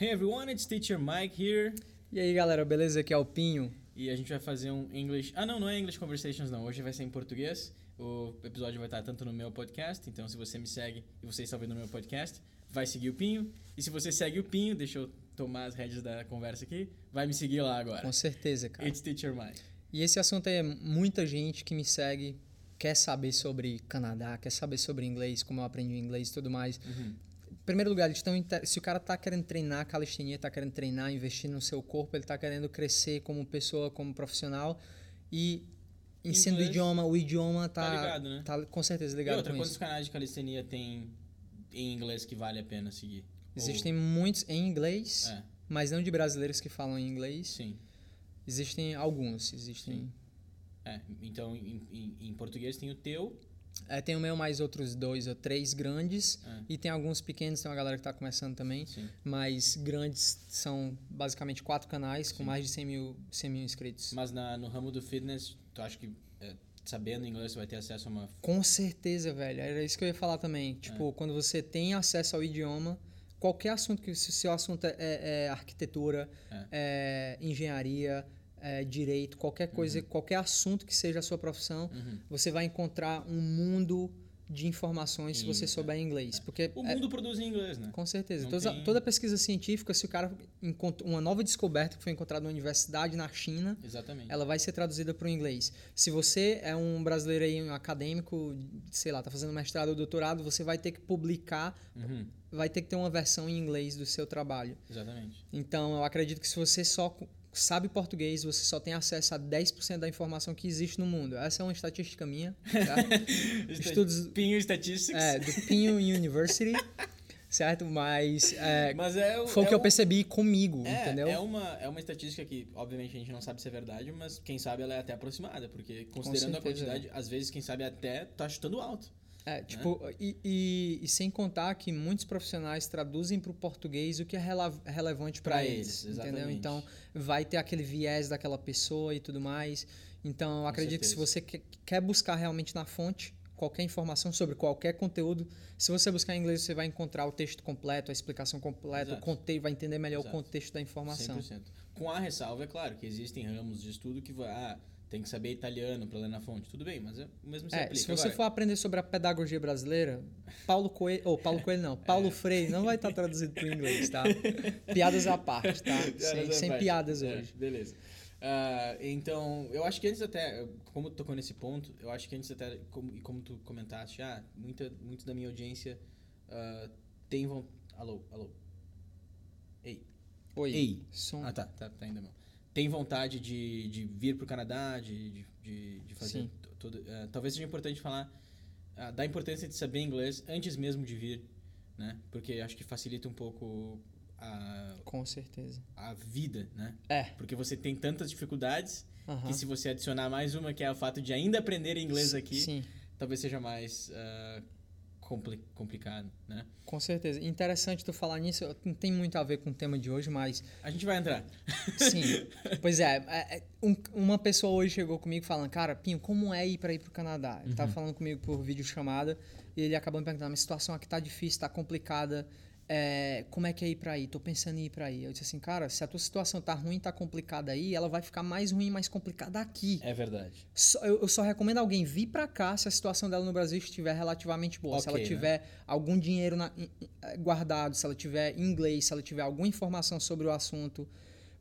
Hey everyone, it's Teacher Mike here. E aí galera, beleza? Aqui é o Pinho. E a gente vai fazer um English. Ah, não, não é English Conversations, não. Hoje vai ser em português. O episódio vai estar tanto no meu podcast. Então, se você me segue e você está ouvindo no meu podcast, vai seguir o Pinho. E se você segue o Pinho, deixa eu tomar as rédeas da conversa aqui, vai me seguir lá agora. Com certeza, cara. It's Teacher Mike. E esse assunto é muita gente que me segue quer saber sobre Canadá, quer saber sobre inglês, como eu aprendi inglês e tudo mais. Uhum. Primeiro lugar, eles tão, se o cara tá querendo treinar calistenia, tá querendo treinar, investir no seu corpo, ele tá querendo crescer como pessoa, como profissional e ensino do Inglês. idioma, o idioma tá, Tá ligado, né? tá com certeza E ligado outra, com quantos isso. canais de calistenia tem em inglês que vale a pena seguir? Existem muitos em inglês, Ou- É, mas não de brasileiros que falam em inglês. sim. Existem alguns, existem. Sim. É, então, em, em- em português tem o teu. É, tem o meu mais outros dois ou três grandes É. e tem alguns pequenos, tem uma galera que tá começando também. Sim. Mas grandes são basicamente quatro canais com Sim. mais de 100 mil, 100 mil inscritos. Mas na, no ramo do fitness, tu acha que é, sabendo inglês você vai ter acesso a uma. Com certeza, velho. Era isso que eu ia falar também. Tipo, quando você tem acesso ao idioma, qualquer assunto que se o seu assunto é, é arquitetura, é engenharia, é direito, qualquer coisa, qualquer assunto que seja a sua profissão, Uhum. você vai encontrar um mundo de informações se você souber inglês. Porque O é- mundo produz em inglês, né? Com certeza. Não Toda, tem- toda pesquisa científica, se o cara encontra uma nova descoberta que foi encontrada numa universidade na China, Exatamente. ela vai ser traduzida para o inglês. Se você é um brasileiro aí, um acadêmico, sei lá, tá fazendo mestrado ou doutorado, você vai ter que publicar, Uhum, vai ter que ter uma versão em inglês do seu trabalho. exatamente. Então, eu acredito que se você só sabe português, você só tem acesso a 10% da informação que existe no mundo. Essa é uma estatística minha, tá? Estudos Pinho Statistics. é, do Pinho University, certo? Mas é, Mas é foi o é que eu o- percebi comigo, É, entendeu? é uma, é uma estatística que, obviamente, a gente não sabe se é verdade, mas quem sabe ela é até aproximada, porque considerando a quantidade, às vezes, quem sabe até tá chutando alto. É, tipo, e, e- e sem contar que muitos profissionais traduzem para o português o que é rela- relevante para eles, eles, entendeu? Então, vai ter aquele viés daquela pessoa e tudo mais. Então, eu acredito que se você que- quer buscar realmente na fonte qualquer informação sobre qualquer conteúdo, se você buscar em inglês, você vai encontrar o texto completo, a explicação completa, o Exato. contexto, vai entender melhor Exato. o contexto da informação. 100%. Com a ressalva, é claro, que existem ramos de estudo que vai. Ah, tem que saber italiano para ler na fonte. Tudo bem, mas é, o mesmo se É, aplica. se você Agora, for aprender sobre a pedagogia brasileira, Paulo Coelho, ou Paulo Coelho não, Paulo É. Freire não vai estar traduzido para o inglês, tá? Piadas à parte, tá? Piadas sem sem parte. piadas É, hoje. beleza. Ah, então, eu acho que antes até, como tu tocou nesse ponto, eu acho que antes até, como, e como tu comentaste, ah, muita, muito da minha audiência ah, tem vontade. Alô, alô. Ei. Oi. Ei. Som. Ah, tá, tá, tá ainda não. Tem vontade de, de vir pro Canadá, de, de, de, fazer Sim. tudo. ah, talvez seja importante falar ah, da importância de saber inglês antes mesmo de vir, né? Porque acho que facilita um pouco a, Com certeza. a vida, né? É. Porque você tem tantas dificuldades aham. que se você adicionar mais uma, que é o fato de ainda aprender inglês aqui, Sim, talvez seja mais ah, compli- complicado, né? com certeza. Interessante tu falar nisso, não tem muito a ver com o tema de hoje, mas A gente vai entrar. sim. pois é, é, é, um- uma pessoa hoje chegou comigo falando, cara, Pinho, como é ir para ir pro Canadá? Ele Uhum. tava falando comigo por videochamada e ele acabou me perguntando, minha situação aqui tá difícil, tá complicada. É, como é que é ir pra aí? Tô pensando em ir pra aí. Eu disse assim, cara, se a tua situação tá ruim, tá complicada aí, ela vai ficar mais ruim, mais complicada aqui. É verdade. Só- eu, eu só recomendo alguém vir pra cá se a situação dela no Brasil estiver relativamente boa. se Ok, ela né? tiver algum dinheiro na- eh, guardado, se ela tiver inglês, se ela tiver alguma informação sobre o assunto.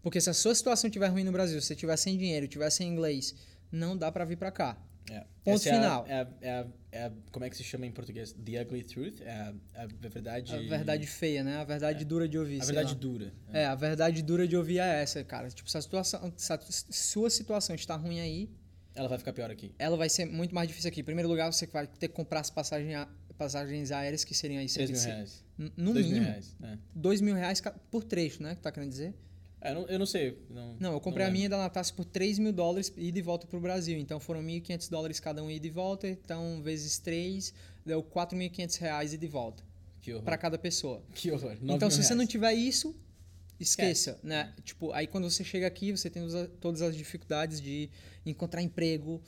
Porque se a sua situação estiver ruim no Brasil, se você tiver sem dinheiro, tiver sem inglês, não dá pra vir pra cá. É. Ponto Essa é a- final. É a, é, a, é como é que se chama em português? The ugly truth? É a, a verdade. A verdade feia, né? A verdade dura de ouvir. A verdade lá. dura. É, a verdade dura de ouvir é essa, cara. Tipo, se a situação, se a sua situação está ruim aí, Ela vai ficar pior aqui. ela vai ser muito mais difícil aqui. Em primeiro lugar, você vai ter que comprar as passagens, passagens aéreas, que seriam aí 3 cerca mil reais. No 2 mil mínimo. reais. É. dois mil reais por trecho, né? Que tá querendo dizer? É, eu, não, eu não sei. Não, Não, eu comprei a lembro. minha da Natasha por 3 mil dólares e volta pro Brasil. Então foram 1.500 dólares cada um ida e volta. Então, vezes 3, deu 4.500 reais e volta. Que horror. Para cada pessoa. Que horror. Então, se você não tiver isso, esqueça, né? Tipo, aí quando você chega aqui, você tem todas as dificuldades de encontrar emprego,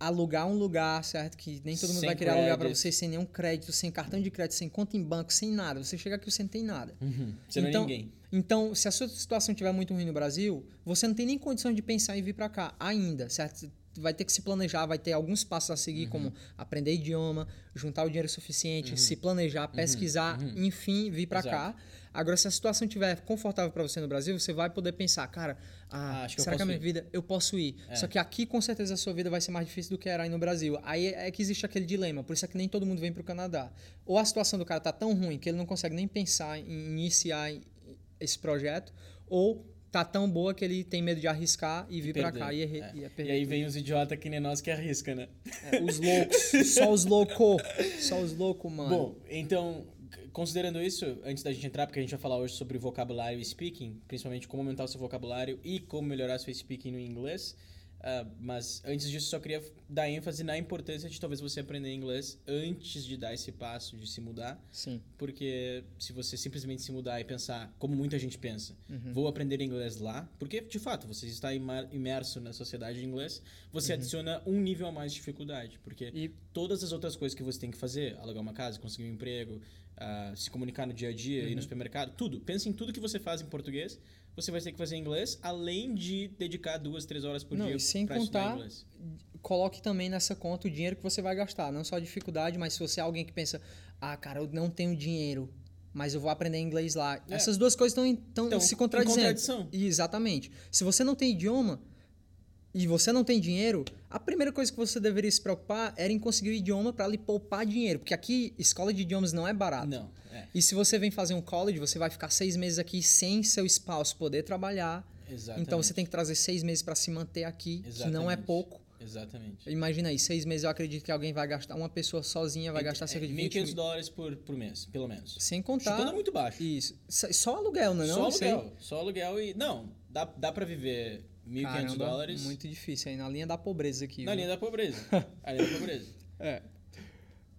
alugar um lugar, certo? Que nem todo mundo Sem vai querer alugar para você sem nenhum crédito, sem cartão de crédito, sem conta em banco, sem nada. Você chega aqui você não tem nada. Uhum. Você não é Então- ninguém. Então, se a sua situação estiver muito ruim no Brasil, você não tem nem condição de pensar em vir para cá ainda, certo? Vai ter que se planejar, vai ter alguns passos a seguir, Uhum. como aprender idioma, juntar o dinheiro suficiente, se planejar, pesquisar, enfim, vir para Uhum. Cá. Agora, se a situação estiver confortável para você no Brasil, você vai poder pensar, cara, ah, Ah, acho que será que a minha ir. vida eu posso ir? É. Só que aqui, com certeza, a sua vida vai ser mais difícil do que era aí no Brasil. Aí é é que existe aquele dilema, por isso é que nem todo mundo vem para o Canadá. Ou a situação do cara tá tão ruim que ele não consegue nem pensar em iniciar esse projeto, ou tá tão boa que ele tem medo de arriscar e vir para cá e, É. e é E perder aí tudo. vem os idiotas que nem nós que arrisca, né? É, os loucos, só os loucos, só os loucos, mano. Bom, então, considerando isso, antes da gente entrar, porque a gente vai falar hoje sobre vocabulário e speaking, principalmente como aumentar o seu vocabulário e como melhorar seu speaking no inglês. Ah, mas antes disso, só queria dar ênfase na importância de talvez você aprender inglês antes de dar esse passo de se mudar. Sim. Porque se você simplesmente se mudar e pensar, como muita gente pensa, Uhum. vou aprender inglês lá, porque de fato você está imerso na sociedade de inglês, você adiciona um nível a mais de dificuldade. Porque Uhum. E todas as outras coisas que você tem que fazer, alugar uma casa, conseguir um emprego, ah, se comunicar no dia a dia, Uhum. ir no supermercado, tudo. Pensa em tudo que você faz em português, você vai ter que fazer em inglês, além de dedicar duas, três horas por Não, dia e sem contar- inglês. coloque também nessa conta o dinheiro que você vai gastar. Não só a dificuldade, mas se você é alguém que pensa, ah, cara, eu não tenho dinheiro, mas eu vou aprender inglês lá. É. Essas duas coisas estão Então, se em contradizendo. contradição. Exatamente. Se você não tem idioma e você não tem dinheiro, a primeira coisa que você deveria se preocupar era em conseguir o idioma para lhe poupar dinheiro. Porque aqui, escola de idiomas não é barato. Não, é. E se você vem fazer um college, você vai ficar seis meses aqui sem seu spouse poder trabalhar. Exatamente. Então você tem que trazer seis meses para se manter aqui, que não é Exatamente. pouco. Exatamente. Imagina aí, seis meses eu acredito que alguém vai gastar, uma pessoa sozinha vai gastar cerca de 20 1.500 mil. dólares por, por mês, pelo menos. Sem contar. Chutando muito baixo. Isso. Só aluguel, não é? só não? Aluguel. Só aluguel e. Não, dá, dá pra viver 1.500 Caramba, dólares Muito difícil aí, na linha da pobreza aqui. na viu? linha da pobreza. a linha da pobreza. É.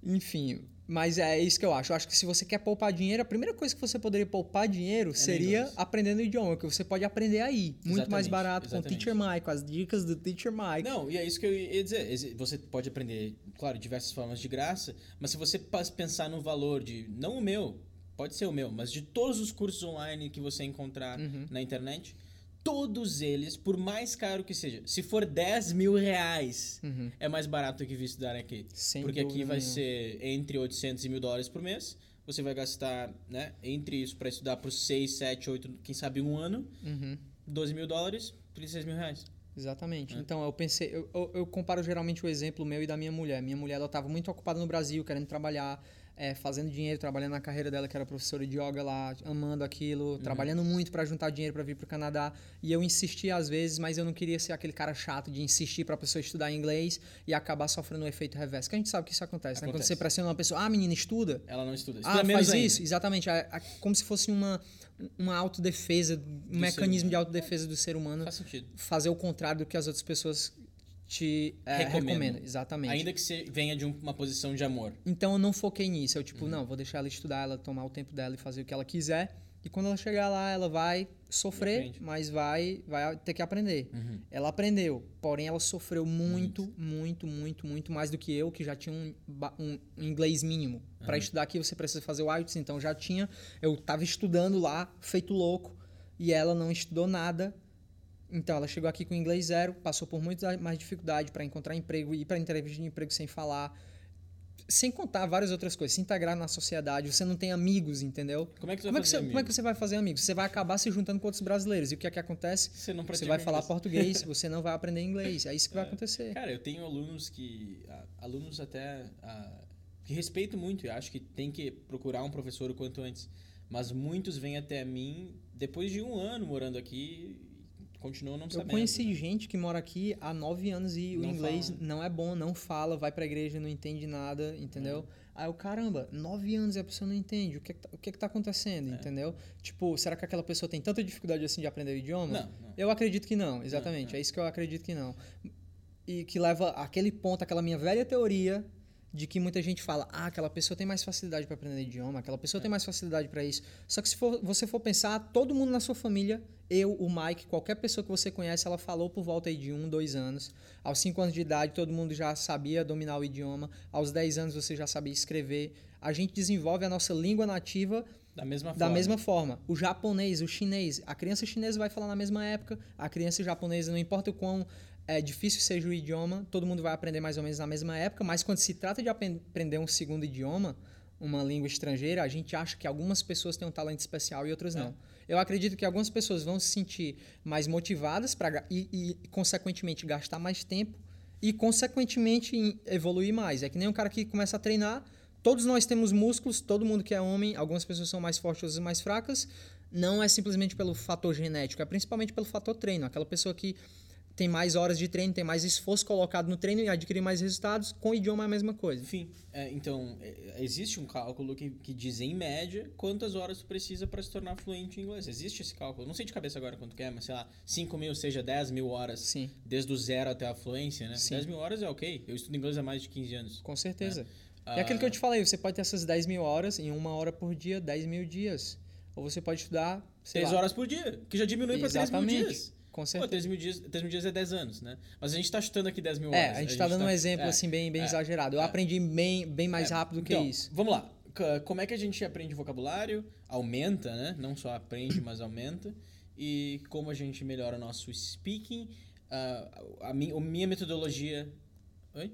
Enfim, mas é isso que eu acho. Eu acho que se você quer poupar dinheiro, a primeira coisa que você poderia poupar dinheiro seria inglês. aprendendo o idioma, que você pode aprender aí. Muito mais Exatamente, barato com o exatamente. Teacher Mike, com as dicas do Teacher Mike. Não, e é isso que eu ia dizer. Você pode aprender, claro, diversas formas de graça, mas se você pensar no valor de. Não o meu, pode ser o meu, mas de todos os cursos online que você encontrar Uhum. na internet, todos eles, por mais caro que seja, se for 10 mil reais, Uhum. é mais barato do que vir estudar aqui. Sem Porque aqui vai nenhuma. ser entre 800 e mil dólares por mês. Você vai gastar, né, entre isso para estudar por 6, 7, 8, quem sabe um ano, Uhum. 12 mil dólares, 36 mil reais. Exatamente. É. Então, eu pensei, eu, eu, eu comparo geralmente o exemplo meu e da minha mulher. Minha mulher, ela estava muito ocupada no Brasil, querendo trabalhar, é, fazendo dinheiro, trabalhando na carreira dela, que era professora de yoga lá, amando aquilo, trabalhando muito para juntar dinheiro para vir para o Canadá. E eu insisti às vezes, mas eu não queria ser aquele cara chato de insistir para a pessoa estudar inglês e acabar sofrendo um efeito reverso. Que a gente sabe que isso acontece, né? Quando Acontece. você pressina uma pessoa, ah, menina, estuda. Ela não estuda. Ah, Estuda menos faz ainda. isso, exatamente. É- é como se fosse uma, uma autodefesa, um mecanismo humano. de autodefesa do ser humano Faz sentido. fazer o contrário do que as outras pessoas te é, recomendam. Exatamente. Ainda que você venha de um- uma posição de amor. Então eu não foquei nisso. Eu, Uhum. tipo, não, vou deixar ela estudar, ela tomar o tempo dela e fazer o que ela quiser. E quando ela chegar lá, ela vai sofrer. Uhum. mas vai, vai ter que aprender. Ela aprendeu, porém ela sofreu muito, muito, muito, muito mais do que eu, que já tinha um, um inglês mínimo. Para estudar aqui você precisa fazer o IELTS, então já tinha, eu tava estudando lá, feito louco, e ela não estudou nada. Então ela chegou aqui com inglês zero, passou por muito mais dificuldade para encontrar emprego, ir para entrevista de emprego sem falar, sem contar várias outras coisas, se integrar na sociedade, você não tem amigos, entendeu? Como é que você Como vai é que, fazer você, como é que amigos? você vai fazer amigos? Você vai acabar se juntando com outros brasileiros. E o que é que acontece? Você não Você vai falar inglês. português, você não vai aprender inglês. É isso que vai acontecer. Cara, eu tenho alunos que. Alunos até. que respeito muito e acho que tem que procurar um professor o quanto antes. Mas muitos vêm até mim depois de um ano morando aqui continuam não Eu sabendo. conheci gente que mora aqui há nove anos e o Não inglês fala. não é bom, não fala, vai pra igreja, não entende nada, entendeu? É. Aí eu, caramba, nove anos e a pessoa não entende. O que é que tá, o que é que tá acontecendo, É. entendeu? Tipo, será que aquela pessoa tem tanta dificuldade assim de aprender o idioma? Não, não. Eu acredito que não, exatamente. Não, não. É isso que eu acredito que não. E que leva aquele ponto, aquela minha velha teoria de que muita gente fala, ah, aquela pessoa tem mais facilidade para aprender idioma, aquela pessoa é. tem mais facilidade para isso. Só que se for, você for pensar, todo mundo na sua família, eu, o Mike, qualquer pessoa que você conhece, ela falou por volta aí de um, dois anos. Aos cinco anos de idade, todo mundo já sabia dominar o idioma. Aos dez anos, você já sabia escrever. A gente desenvolve a nossa língua nativa da mesma, da mesma forma. O japonês, o chinês, a criança chinesa vai falar na mesma época, a criança japonesa, não importa o quão é difícil seja o idioma, todo mundo vai aprender mais ou menos na mesma época, mas quando se trata de aprender um segundo idioma, uma língua estrangeira, a gente acha que algumas pessoas têm um talento especial e outras não. É. Eu acredito que algumas pessoas vão se sentir mais motivadas para e, e, consequentemente, gastar mais tempo e, consequentemente, evoluir mais. É que nem um cara que começa a treinar, todos nós temos músculos, todo mundo que é homem, algumas pessoas são mais fortes, outras mais fracas. Não é simplesmente pelo fator genético, é principalmente pelo fator treino. Aquela pessoa que tem mais horas de treino, tem mais esforço colocado no treino e adquirir mais resultados. Com o idioma é a mesma coisa. Enfim, é, então, é, existe um cálculo que, que diz, em média, quantas horas tu precisa para se tornar fluente em inglês. Existe esse cálculo. Não sei de cabeça agora quanto que é, mas sei lá, 5 mil, seja 10 mil horas. Sim. Desde o zero até a fluência, né? Sim. 10 mil horas é ok. Eu estudo inglês há mais de 15 anos. Com certeza. É, é aquilo que eu te falei, você pode ter essas 10 mil horas em uma hora por dia, 10 mil dias. Ou você pode estudar. 3 horas por dia, que já diminui para 3 mil dias. Com certeza. Pô, 3 mil, dias, 3 mil dias é 10 anos, né? Mas a gente está chutando aqui 10 mil horas. É, a gente está dando tá, um exemplo é, assim bem, bem é, exagerado. Eu é, aprendi bem, bem mais é, rápido do que então, isso. Vamos lá. Como é que a gente aprende vocabulário? Aumenta, né? Não só aprende, mas aumenta. E como a gente melhora nosso speaking? Uh, a, minha, a minha metodologia... Oi?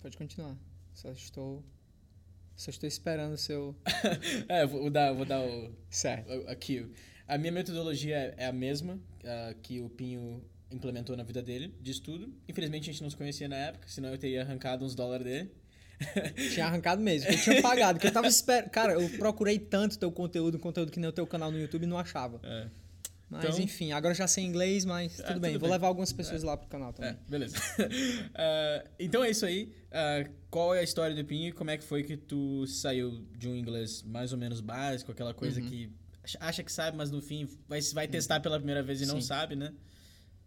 Pode continuar. Só estou... Só estou esperando o seu... é, vou dar, vou dar o... Certo. Aqui. A minha metodologia é a mesma uh, que o Pinho implementou na vida dele, de estudo. Infelizmente a gente não se conhecia na época, senão eu teria arrancado uns dólares dele. Tinha arrancado mesmo, eu tinha pagado, que eu tava esperando. Cara, eu procurei tanto teu conteúdo, conteúdo que nem o teu canal no YouTube e não achava. É. Mas então, enfim, agora já sei inglês, mas é, tudo bem. Tudo Vou bem. levar algumas pessoas é. lá pro canal também. É, beleza. uh, então é isso aí. Uh, qual é a história do Pinho e como é que foi que tu saiu de um inglês mais ou menos básico, aquela coisa uhum. que acha que sabe, mas no fim vai, vai testar pela primeira vez e não sabe, né?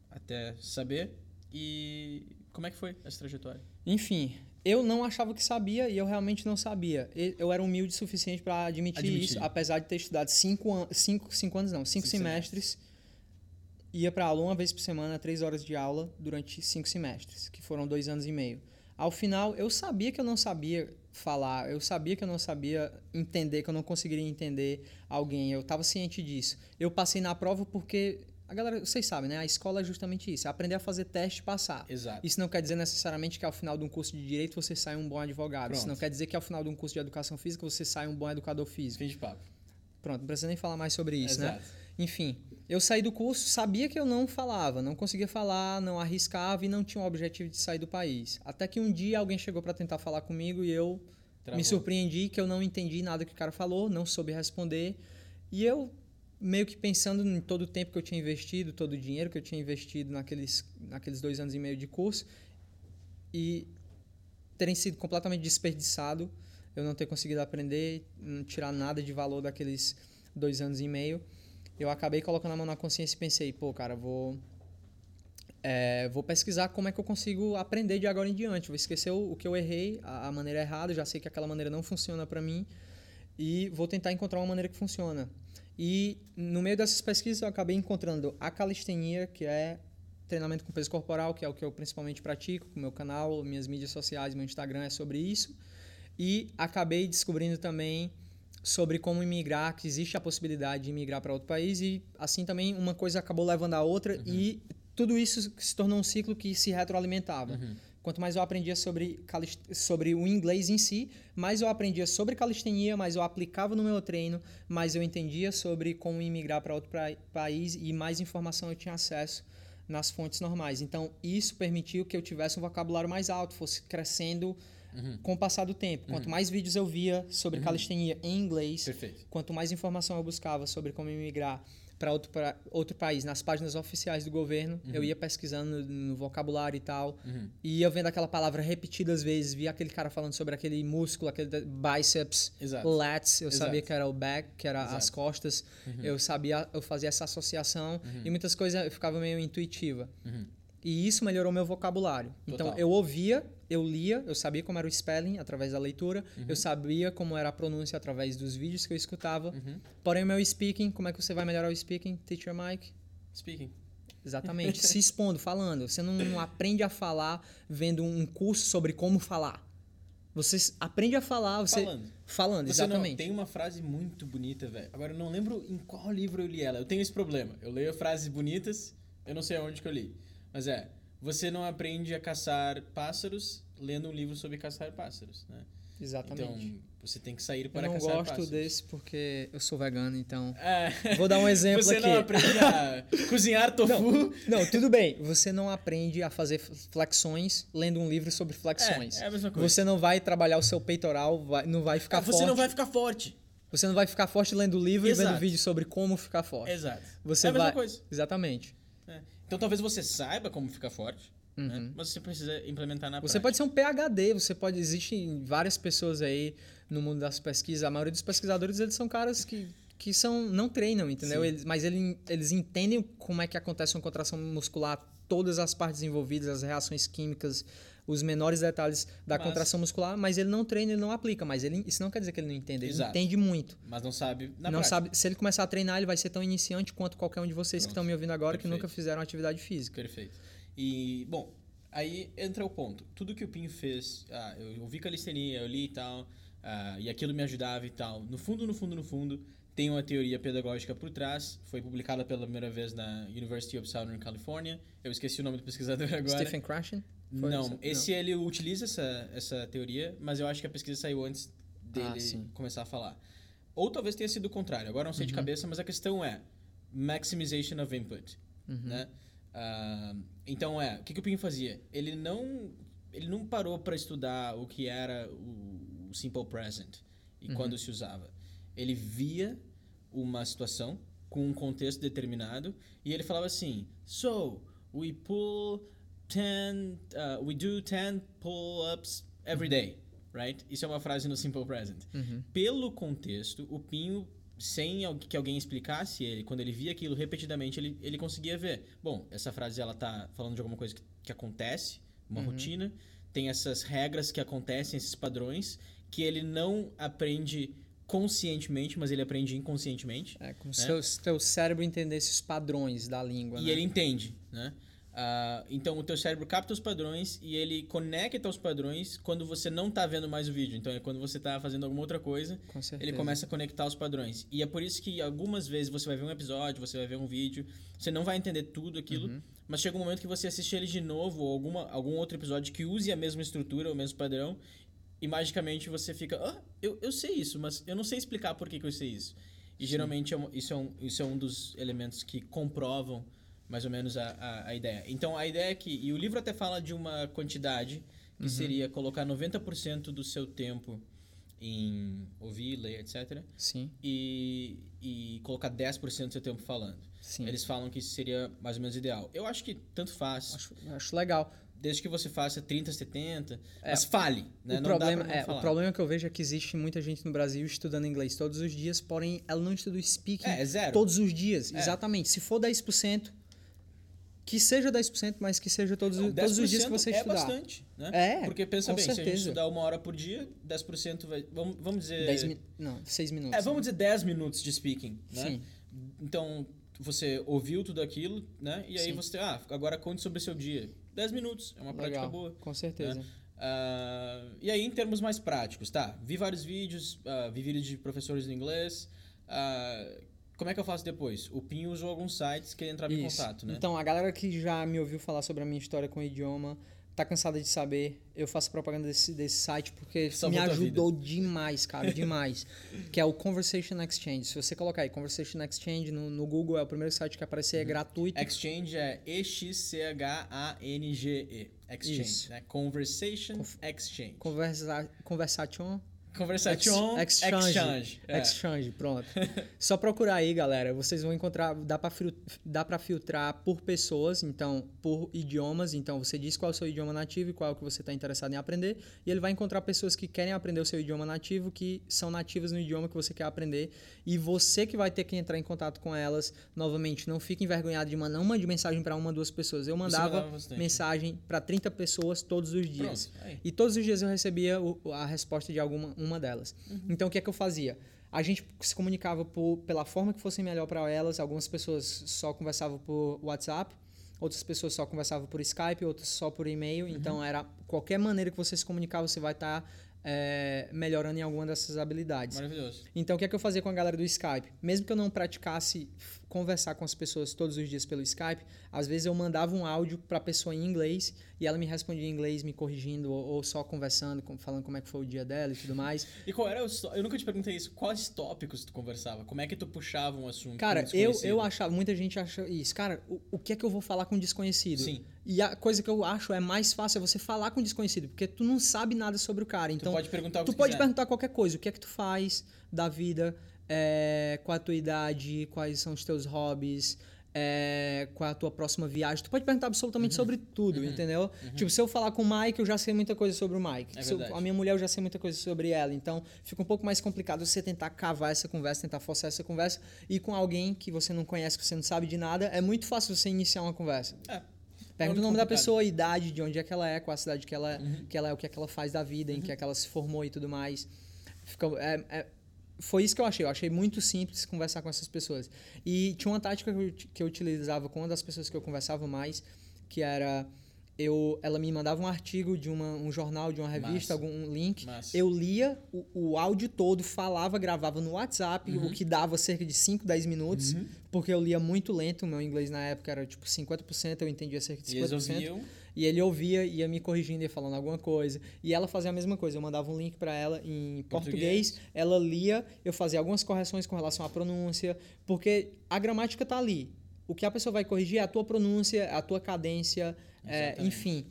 Até saber. E como é que foi essa trajetória? Enfim, eu não achava que sabia e eu realmente não sabia. Eu era humilde o suficiente para admitir, admitir, isso, apesar de ter estudado cinco, an cinco, cinco anos, não, cinco, cinco semestres. semestres. Ia para aula uma vez por semana, três horas de aula durante cinco semestres, que foram dois anos e meio. Ao final, eu sabia que eu não sabia falar, eu sabia que eu não sabia entender, que eu não conseguiria entender alguém, eu estava ciente disso. Eu passei na prova porque a galera, vocês sabem, né? A escola é justamente isso, é aprender a fazer teste e passar. Exato. Isso não quer dizer necessariamente que ao final de um curso de direito você sai um bom advogado. Pronto. Isso não quer dizer que ao final de um curso de educação física você sai um bom educador físico. Fim de papo. Pronto, não precisa nem falar mais sobre isso, né? Exato. né? Enfim, eu saí do curso, sabia que eu não falava, não conseguia falar, não arriscava e não tinha o objetivo de sair do país. Até que um dia alguém chegou para tentar falar comigo e eu Travou. me surpreendi que eu não entendi nada que o cara falou, não soube responder. E eu meio que pensando em todo o tempo que eu tinha investido, todo o dinheiro que eu tinha investido naqueles, naqueles dois anos e meio de curso e terem sido completamente desperdiçado, eu não ter conseguido aprender, não tirar nada de valor daqueles dois anos e meio eu acabei colocando a mão na consciência e pensei, pô, cara, vou é, vou pesquisar como é que eu consigo aprender de agora em diante. Vou esquecer o, o que eu errei, a, a, maneira errada, já sei que aquela maneira não funciona para mim e vou tentar encontrar uma maneira que funciona. E no meio dessas pesquisas eu acabei encontrando a calistenia, que é treinamento com peso corporal, que é o que eu principalmente pratico, com meu canal, minhas mídias sociais, meu Instagram é sobre isso. E acabei descobrindo também sobre como imigrar, que existe a possibilidade de imigrar para outro país e assim também uma coisa acabou levando a outra uhum. e tudo isso se tornou um ciclo que se retroalimentava. Uhum. Quanto mais eu aprendia sobre, sobre o inglês em si, mais eu aprendia sobre calistenia, mais eu aplicava no meu treino, mais eu entendia sobre como imigrar para outro pra país e mais informação eu tinha acesso nas fontes normais. Então, isso permitiu que eu tivesse um vocabulário mais alto, fosse crescendo uhum. com o passar do tempo. Quanto uhum. mais vídeos eu via sobre uhum. calistenia em inglês, Perfeito. quanto mais informação eu buscava sobre como imigrar para outro, pra outro país, nas páginas oficiais do governo, eu ia pesquisando no, no vocabulário e tal, e ia vendo aquela palavra repetidas vezes, via aquele cara falando sobre aquele músculo, aquele bíceps, Exato. lats, eu Exato. sabia que era o back, que era Exato. as costas, eu sabia, eu fazia essa associação, e muitas coisas eu ficava meio intuitiva. E isso melhorou meu vocabulário. Então, Total. Então, eu ouvia, eu lia, eu sabia como era o spelling através da leitura, uhum. eu sabia como era a pronúncia através dos vídeos que eu escutava. Uhum. Porém, o meu speaking, como é que você vai melhorar o speaking, teacher Mike? Speaking. Exatamente, se expondo, falando. Você não, não aprende a falar vendo um curso sobre como falar. Você aprende a falar, você falando. Falando, você exatamente. Não, tem uma frase muito bonita, velho. Agora eu não lembro em qual livro eu li ela. Eu tenho esse problema. Eu leio frases bonitas, eu não sei aonde que eu li. Mas é, você não aprende a caçar pássaros lendo um livro sobre caçar pássaros, né? Exatamente. Então, você tem que sair para caçar Eu não gosto desse porque eu sou vegano, então... É. Vou dar um exemplo você aqui. Você não aprende a cozinhar tofu? Não, não, tudo bem. Você não aprende a fazer flexões lendo um livro sobre flexões. É, é a mesma coisa. Você não vai trabalhar o seu peitoral, vai, não vai ficar ah, forte. Você não vai ficar forte. Você não vai ficar forte lendo livro Exato. e vendo vídeo sobre como ficar forte. Exato. Você é a mesma vai... coisa. Exatamente. É. Então talvez você saiba como ficar forte, né? uhum. né? mas você precisa implementar na Você prática. pode ser um PhD, você pode... Existem várias pessoas aí no mundo das pesquisas, a maioria dos pesquisadores eles são caras que, que são não treinam, entendeu? Eles, mas ele, eles entendem como é que acontece uma contração muscular, todas as partes envolvidas, as reações químicas, os menores detalhes da mas, contração muscular, mas ele não treina, ele não aplica, mas ele, isso não quer dizer que ele não entende, ele exato. entende muito. Mas não sabe na Não prática. sabe, se ele começar a treinar, ele vai ser tão iniciante quanto qualquer um de vocês Pronto. que estão me ouvindo agora Perfeito. que nunca fizeram atividade física. Perfeito. E, bom, aí entra o ponto. Tudo que o Pinho fez, ah, eu ouvi calistenia, eu li e tal, Uh, e aquilo me ajudava e tal. No fundo, no fundo, no fundo, tem uma teoria pedagógica por trás. Foi publicada pela primeira vez na University of Southern California. Eu esqueci o nome do pesquisador agora. Stephen Krashen? Não, esse Não. ele utiliza essa, essa teoria, mas eu acho que a pesquisa saiu antes dele ah, começar a falar. Ou talvez tenha sido o contrário. Agora não sei uhum. de cabeça, mas a questão é maximization of input, uhum. né? Uh, então é, o que, que o Pinho fazia? Ele não ele não parou para estudar o que era o simple present e uhum. quando se usava. Ele via uma situação com um contexto determinado e ele falava assim: "So, we pull 10 uh, we do 10 pull-ups every uhum. day." Right? Isso é uma frase no simple present. Uhum. Pelo contexto, o Pinho sem que alguém explicasse ele, quando ele via aquilo repetidamente, ele, ele conseguia ver. Bom, essa frase ela tá falando de alguma coisa que, que acontece, uma uhum. rotina, tem essas regras que acontecem, esses padrões, que ele não aprende conscientemente, mas ele aprende inconscientemente. É, como né? se o teu cérebro entendesse os padrões da língua. E né? ele entende, né? Uh, então o teu cérebro capta os padrões e ele conecta os padrões quando você não está vendo mais o vídeo. Então é quando você está fazendo alguma outra coisa, Com ele começa a conectar os padrões. E é por isso que algumas vezes você vai ver um episódio, você vai ver um vídeo, você não vai entender tudo aquilo, uhum. mas chega um momento que você assiste ele de novo ou alguma, algum outro episódio que use a mesma estrutura, o mesmo padrão, e magicamente você fica, ah, eu, eu sei isso, mas eu não sei explicar por que, que eu sei isso. E Sim. geralmente é isso, é um, isso é um dos elementos que comprovam mais ou menos a, a, a, ideia. Então a ideia é que, e o livro até fala de uma quantidade que uhum. seria colocar 90% do seu tempo em ouvir, ler, etc. Sim. E, e colocar 10% do seu tempo falando. Sim. Eles falam que isso seria mais ou menos ideal. Eu acho que tanto faz. Acho, acho legal desde que você faça 30, 70, é, mas fale. Né? O, problema, é, o problema que eu vejo é que existe muita gente no Brasil estudando inglês todos os dias, porém ela não estuda o speaking é, é todos os dias. É. Exatamente. Se for 10%, que seja 10%, mas que seja todos, não, todos os dias que você estudar. É bastante, né? É, Porque pensa bem, certeza. se a gente estudar uma hora por dia, 10% vai... Vamos, vamos dizer... 10 mi... Não, 6 minutos. É, vamos né? dizer 10 minutos de speaking, né? Sim. Então, você ouviu tudo aquilo, né? E aí Sim. você, ah, agora conte sobre o seu dia. 10 minutos. É uma Legal, prática boa. Com certeza. Né? Uh, e aí, em termos mais práticos, tá? Vi vários vídeos, uh, vi vídeos de professores de inglês. Uh, como é que eu faço depois? O Pinho usou alguns sites que ele entrava Isso. em contato, né? Então, a galera que já me ouviu falar sobre a minha história com o idioma tá cansada de saber, eu faço propaganda desse, desse site porque Salvou me ajudou demais, cara, demais. que é o Conversation Exchange. Se você colocar aí Conversation Exchange no, no Google, é o primeiro site que aparecer, é uhum. gratuito. Exchange é E-X-C-H-A-N-G-E. Exchange, Isso. né? Conversation Conf Exchange. Conversa Conversation Conversation Ex exchange. Exchange, é. exchange pronto. Só procurar aí, galera. Vocês vão encontrar. Dá pra, dá pra filtrar por pessoas, então, por idiomas. Então, você diz qual é o seu idioma nativo e qual é o que você está interessado em aprender. E ele vai encontrar pessoas que querem aprender o seu idioma nativo, que são nativas no idioma que você quer aprender. E você que vai ter que entrar em contato com elas. Novamente, não fique envergonhado de mandar. Não mande mensagem para uma, duas pessoas. Eu mandava mensagem para 30 pessoas todos os dias. Pronto, e todos os dias eu recebia a resposta de alguma uma delas. Uhum. Então, o que é que eu fazia? A gente se comunicava por, pela forma que fosse melhor para elas. Algumas pessoas só conversavam por WhatsApp, outras pessoas só conversavam por Skype, outras só por e-mail. Uhum. Então, era qualquer maneira que você se comunicar, você vai estar tá, é, melhorando em alguma dessas habilidades. Maravilhoso. Então, o que é que eu fazia com a galera do Skype? Mesmo que eu não praticasse conversar com as pessoas todos os dias pelo Skype, às vezes eu mandava um áudio para a pessoa em inglês e ela me respondia em inglês, me corrigindo ou, ou, só conversando, falando como é que foi o dia dela e tudo mais. e qual era o, Eu nunca te perguntei isso. Quais tópicos tu conversava? Como é que tu puxava um assunto? Cara, eu, eu achava, muita gente acha isso. Cara, o, o que é que eu vou falar com um desconhecido? Sim. E a coisa que eu acho é mais fácil é você falar com um desconhecido, porque tu não sabe nada sobre o cara. Então, tu pode perguntar o que Tu pode quiser. perguntar qualquer coisa. O que é que tu faz da vida? É, qual a tua idade, quais são os teus hobbies, é, qual a tua próxima viagem. Tu pode perguntar absolutamente uhum. sobre tudo, uhum. entendeu? Uhum. Tipo, se eu falar com o Mike, eu já sei muita coisa sobre o Mike. É eu, a minha mulher, eu já sei muita coisa sobre ela. Então, fica um pouco mais complicado você tentar cavar essa conversa, tentar forçar essa conversa. E com alguém que você não conhece, que você não sabe de nada, é muito fácil você iniciar uma conversa. É. Pergunta o nome complicado. da pessoa, a idade, de onde é que ela é, qual a cidade que ela, é, uhum. que ela é, o que é que ela faz da vida, em que é que ela se formou e tudo mais. Fica, é, é, foi isso que eu achei. Eu achei muito simples conversar com essas pessoas. E tinha uma tática que eu, que eu utilizava com uma das pessoas que eu conversava mais, que era eu, ela me mandava um artigo de uma, um jornal, de uma revista, Massa. algum link. Massa. Eu lia o, o, áudio todo, falava, gravava no WhatsApp, uhum. o que dava cerca de 5, 10 minutos, uhum. porque eu lia muito lento. O meu inglês na época era tipo 50%, eu entendia cerca de 50%. E eles ouviam? E ele ouvia, ia me corrigindo, ia falando alguma coisa. E ela fazia a mesma coisa. Eu mandava um link para ela em português. português, ela lia, eu fazia algumas correções com relação à pronúncia, porque a gramática tá ali. O que a pessoa vai corrigir é a tua pronúncia, a tua cadência, é, enfim.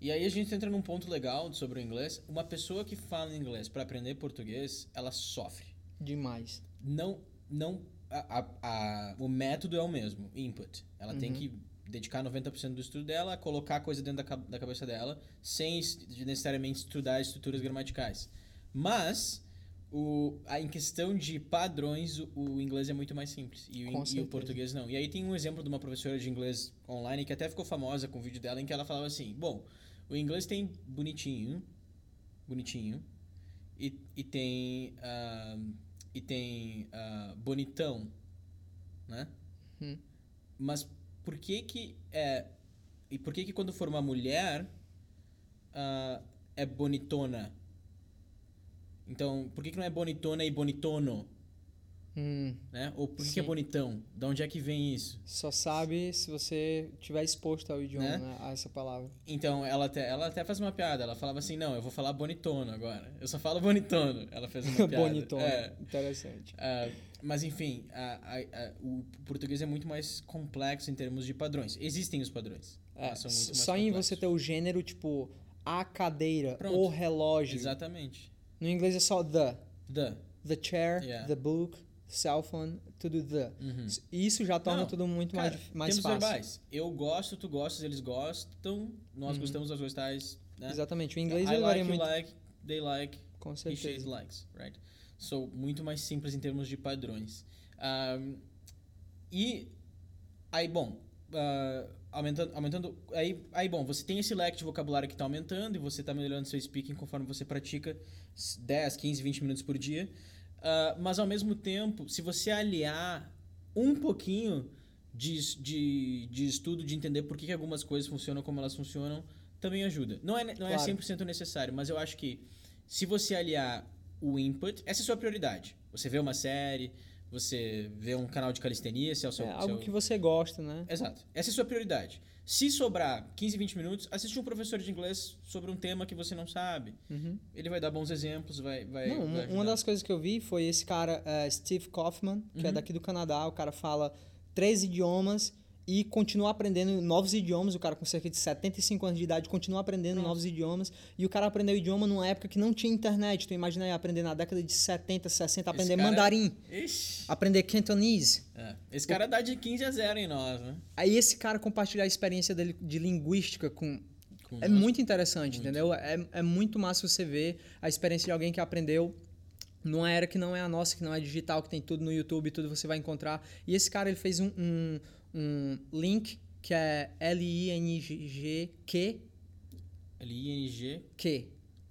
E aí a gente entra num ponto legal sobre o inglês. Uma pessoa que fala inglês para aprender português, ela sofre. Demais. Não, não, a, a, a, o método é o mesmo, input. Ela uhum. tem que dedicar 90% do estudo dela a colocar a coisa dentro da, da cabeça dela, sem necessariamente estudar estruturas gramaticais. Mas, o, a, em questão de padrões, o, o, inglês é muito mais simples. E o, e o português não. E aí tem um exemplo de uma professora de inglês online que até ficou famosa com o vídeo dela, em que ela falava assim: Bom, o inglês tem bonitinho, bonitinho, e, e tem. Uh, e tem uh, bonitão, né? Hum. Mas por que que é e por que que quando for uma mulher uh, é bonitona? Então, por que, que não é bonitona e bonitono? Hum, né? Ou por que, que, é bonitão? De onde é que vem isso? Só sabe se você tiver exposto ao idioma, né? Né? a essa palavra. Então, ela até, ela até faz uma piada. Ela falava assim, não, eu vou falar bonitono agora. Eu só falo bonitono. Ela fez uma piada. bonitono, é. interessante. Uh, mas, enfim, a, a, a, o português é muito mais complexo em termos de padrões. Existem os padrões. É, só em você ter o gênero, tipo, a cadeira, Pronto. o relógio. Exatamente. No inglês é só the. The. The chair, yeah. the book, cell phone, tudo the. Uhum. Isso já torna Não, tudo muito cara, mais, mais temos fácil. verbais. Eu gosto, tu gostas, eles gostam, nós uhum. gostamos, nós gostais. Né? Exatamente. O inglês I like, you muito... like, they like, Com certeza. he, likes, right? So, muito mais simples em termos de padrões. Um, e aí, bom, uh, aumentando, aumentando aí, aí, bom, você tem esse leque de vocabulário que está aumentando e você está melhorando seu speaking conforme você pratica 10, 15, 20 minutos por dia. Uh, mas, ao mesmo tempo, se você aliar um pouquinho de, de, de estudo, de entender por que, que algumas coisas funcionam como elas funcionam, também ajuda. Não é, não é claro. é 100% necessário, mas eu acho que se você aliar o input, essa é a sua prioridade. Você vê uma série, você vê um canal de calistenia, se é o seu. É algo seu... que você gosta, né? Exato. Essa é a sua prioridade. Se sobrar 15, 20 minutos, assiste um professor de inglês sobre um tema que você não sabe. Uhum. Ele vai dar bons exemplos, vai. vai, não, vai uma das coisas que eu vi foi esse cara, uh, Steve Kaufman, que é uhum. é daqui do Canadá. O cara fala três idiomas e continua aprendendo novos idiomas. O cara com cerca de 75 anos de idade continua aprendendo Nossa. novos idiomas. E o cara aprendeu idioma numa época que não tinha internet. Tu imagina aí aprender na década de 70, 60, aprender cara... mandarim. Ixi. Aprender cantonese. É. Esse cara o... dá de 15 a 0 em nós, né? Aí esse cara compartilhar a experiência dele de linguística com é muito interessante, muito. entendeu? É, é muito massa você ver a experiência de alguém que aprendeu numa era que não é a nossa, que não é digital, que tem tudo no YouTube, tudo você vai encontrar. E esse cara, ele fez um, um, um link que é L-I-N-G-Q. L-I-N-G?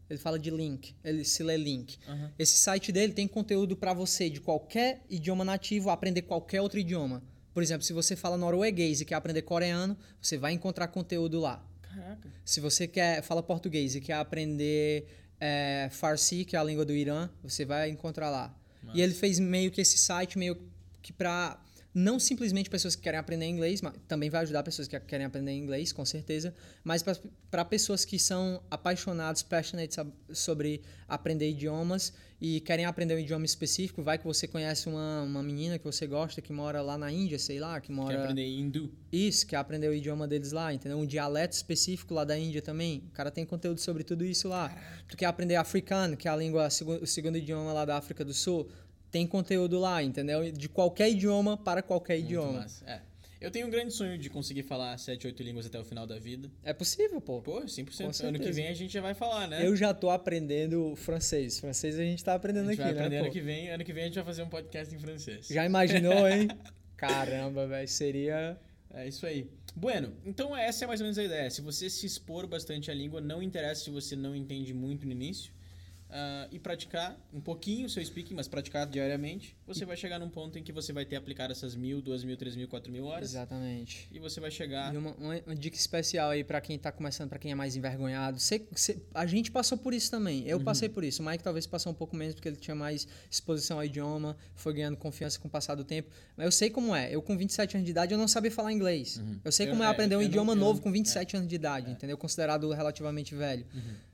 Ele fala de link, ele se lê link. Uhum. Esse site dele tem conteúdo para você de qualquer idioma nativo aprender qualquer outro idioma. Por exemplo, se você fala norueguês e quer aprender coreano, você vai encontrar conteúdo lá. Caraca. Se você quer fala português e quer aprender é, Farsi, que é a língua do Irã, você vai encontrar lá. Nossa. E ele fez meio que esse site meio que para não simplesmente pessoas que querem aprender inglês, mas também vai ajudar pessoas que querem aprender inglês, com certeza, mas para pessoas que são apaixonados, passionate sobre aprender idiomas e querem aprender um idioma específico, vai que você conhece uma, uma menina que você gosta, que mora lá na Índia, sei lá, que mora... Quer aprender hindu. Isso, quer aprender o idioma deles lá, entendeu? Um dialeto específico lá da Índia também. O cara tem conteúdo sobre tudo isso lá. Tu quer aprender africano, que é a língua, o segundo idioma lá da África do Sul tem conteúdo lá, entendeu? De qualquer idioma para qualquer Muito idioma. Massa. É. Eu tenho um grande sonho de conseguir falar 7, 8 línguas até o final da vida. É possível, pô. Pô, 100%. Ano que vem a gente já vai falar, né? Eu já tô aprendendo francês. Francês a gente tá aprendendo a gente aqui, vai aprender né? Ano que, vem, ano que vem a gente vai fazer um podcast em francês. Já imaginou, hein? Caramba, velho. Seria. É isso aí. Bueno, então essa é mais ou menos a ideia. Se você se expor bastante à língua, não interessa se você não entende muito no início uh, e praticar um pouquinho o seu speaking, mas praticar diariamente, você vai chegar num ponto em que você vai ter aplicado essas mil, duas mil, três mil, quatro mil horas. Exatamente. E você vai chegar. E uma, uma, uma dica especial aí para quem tá começando, para quem é mais envergonhado. Cê, cê, a gente passou por isso também. Eu uhum. passei por isso. O Mike talvez passou um pouco menos porque ele tinha mais exposição ao idioma, foi ganhando confiança com o passar do tempo. Mas eu sei como é. Eu, com 27 anos de idade, eu não sabia falar inglês. Uhum. Eu sei como eu, é aprender um idioma não, novo com 27 é. anos de idade, é. entendeu? Considerado relativamente velho. Uhum.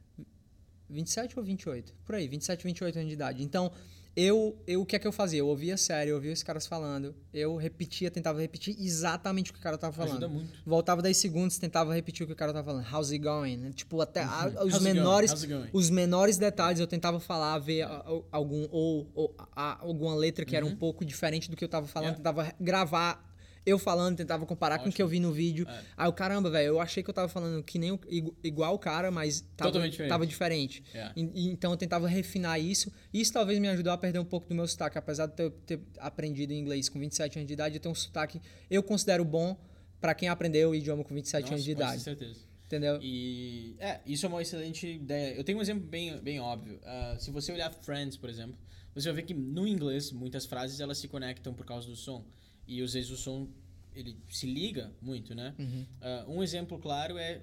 27 ou 28? Por aí, 27, 28 anos de idade. Então, eu, eu o que é que eu fazia? Eu ouvia sério, eu ouvia os caras falando, eu repetia, tentava repetir exatamente o que o cara tava falando. Ajuda muito. Voltava 10 segundos, tentava repetir o que o cara tava falando. How's it going? Tipo, até uhum. a, os menores os menores detalhes eu tentava falar, ver a, a, algum ou, ou alguma letra que uhum. era um uhum. pouco diferente do que eu tava falando, yeah. tentava gravar eu falando, tentava comparar Ótimo. com o que eu vi no vídeo. É. Aí o caramba, velho, eu achei que eu tava falando que nem igual o cara, mas tava Totalmente diferente. Tava diferente. É. E, então eu tentava refinar isso. Isso talvez me ajudou a perder um pouco do meu sotaque, apesar de ter, ter aprendido inglês com 27 anos de idade, eu tenho um sotaque eu considero bom para quem aprendeu o idioma com 27 Nossa, anos de idade. Com certeza. Entendeu? E é, isso é uma excelente ideia. Eu tenho um exemplo bem, bem óbvio. Uh, se você olhar Friends, por exemplo, você vai ver que no inglês muitas frases elas se conectam por causa do som. E às vezes o som ele se liga muito, né? Uhum. Uh, um exemplo claro é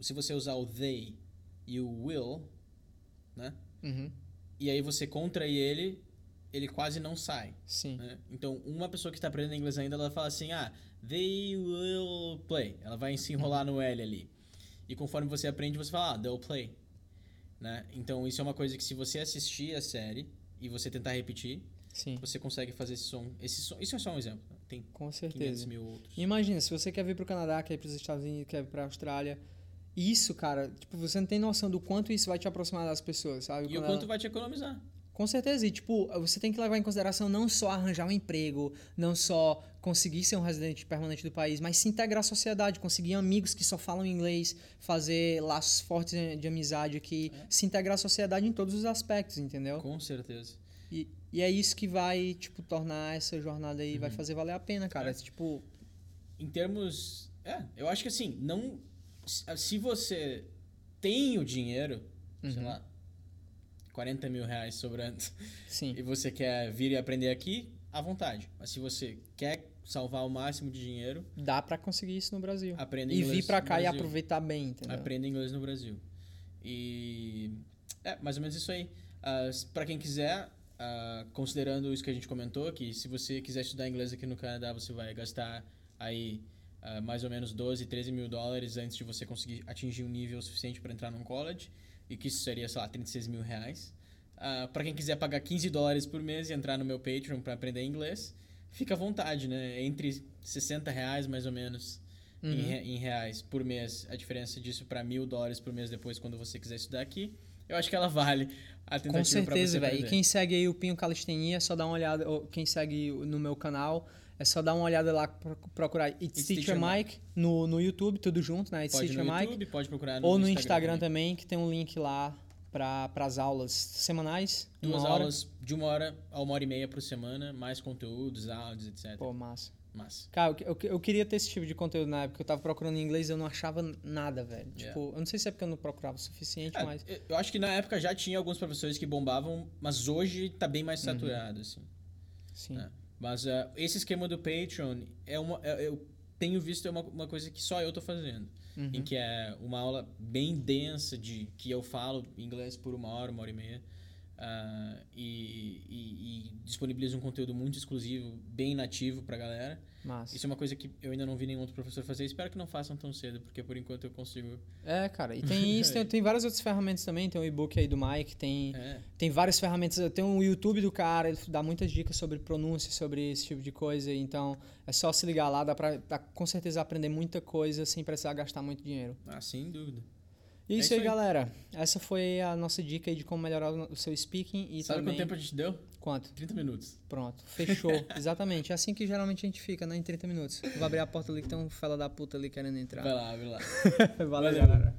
se você usar o they e o will, né? Uhum. E aí você contrai ele, ele quase não sai. Sim. Né? Então, uma pessoa que está aprendendo inglês ainda, ela fala assim, ah, they will play. Ela vai se enrolar uhum. no L ali. E conforme você aprende, você fala, ah, they'll play. Né? Então, isso é uma coisa que se você assistir a série e você tentar repetir, Sim. você consegue fazer esse som. Esse som. Isso é só um exemplo. Tem Com certeza. mil outros. Imagina, se você quer vir para o Canadá, quer ir para os Estados Unidos, quer ir para a Austrália, isso, cara, tipo, você não tem noção do quanto isso vai te aproximar das pessoas, sabe? E Quando o quanto ela... vai te economizar. Com certeza. E, tipo, você tem que levar em consideração não só arranjar um emprego, não só conseguir ser um residente permanente do país, mas se integrar à sociedade, conseguir amigos que só falam inglês, fazer laços fortes de amizade aqui, é. se integrar à sociedade em todos os aspectos, entendeu? Com certeza. E, e é isso que vai, tipo, tornar essa jornada aí, uhum. vai fazer valer a pena, cara. É. Tipo. Em termos. É, eu acho que assim, não. Se você tem o dinheiro, uhum. sei lá, 40 mil reais sobrando, Sim. e você quer vir e aprender aqui, à vontade. Mas se você quer salvar o máximo de dinheiro. Dá para conseguir isso no Brasil. Aprenda inglês. E vir para cá e aproveitar bem, entendeu? Aprenda inglês no Brasil. E. É, mais ou menos isso aí. Uh, para quem quiser, Uh, considerando isso que a gente comentou, que se você quiser estudar inglês aqui no Canadá, você vai gastar aí uh, mais ou menos 12, 13 mil dólares antes de você conseguir atingir um nível suficiente para entrar num college, e que isso seria, sei lá, 36 mil reais. Uh, ah, para quem quiser pagar 15 dólares por mês e entrar no meu Patreon para aprender inglês, fica à vontade, né? Entre 60 reais, mais ou menos, uhum. em, em, reais por mês. A diferença disso para mil dólares por mês depois, quando você quiser estudar aqui. Eu acho que ela vale a tentativa Com certeza, velho. E quem segue aí o Pinho Calistenia, é só dá uma olhada. Ou quem segue no meu canal, é só dar uma olhada lá, procurar It's, It's Teacher, Teacher Mike no, no YouTube, tudo junto, né? It's pode Teacher no Mike. YouTube, pode procurar no Ou no Instagram, Instagram também, que tem um link lá para as aulas semanais. Duas aulas de uma hora a uma hora e meia por semana, mais conteúdos, áudios, etc. Pô, massa. Massa. Cara, eu, eu, queria ter esse tipo de conteúdo na época. Eu tava procurando em inglês e eu não achava nada, velho. Yeah. Tipo, eu não sei se é porque eu não procurava o suficiente, é, mas. Eu acho que na época já tinha alguns professores que bombavam, mas hoje tá bem mais uhum. saturado, uhum. assim. Sim. É. Mas uh, esse esquema do Patreon é uma. É, eu tenho visto é uma, uma coisa que só eu tô fazendo. Uhum. Em que é uma aula bem densa de que eu falo inglês por uma hora, uma hora e meia. Uh, e, e, e, disponibiliza um conteúdo muito exclusivo, bem nativo pra galera. Massa. Isso é uma coisa que eu ainda não vi nenhum outro professor fazer. Espero que não façam tão cedo, porque por enquanto eu consigo. É, cara. E tem isso, tem, tem várias outras ferramentas também. Tem o e-book aí do Mike, tem, é. tem várias ferramentas. Tem um YouTube do cara, ele dá muitas dicas sobre pronúncia, sobre esse tipo de coisa. Então é só se ligar lá, dá dá, com certeza aprender muita coisa sem precisar gastar muito dinheiro. Ah, sem dúvida. É isso, isso aí, aí, galera. Essa foi a nossa dica aí de como melhorar o seu speaking. E Sabe também... quanto tempo a gente deu? Quanto? 30 minutos. Pronto, fechou. Exatamente. É assim que geralmente a gente fica, né? Em 30 minutos. Vou abrir a porta ali que tem um fela da puta ali querendo entrar. Vai lá, vai lá. Valeu, galera.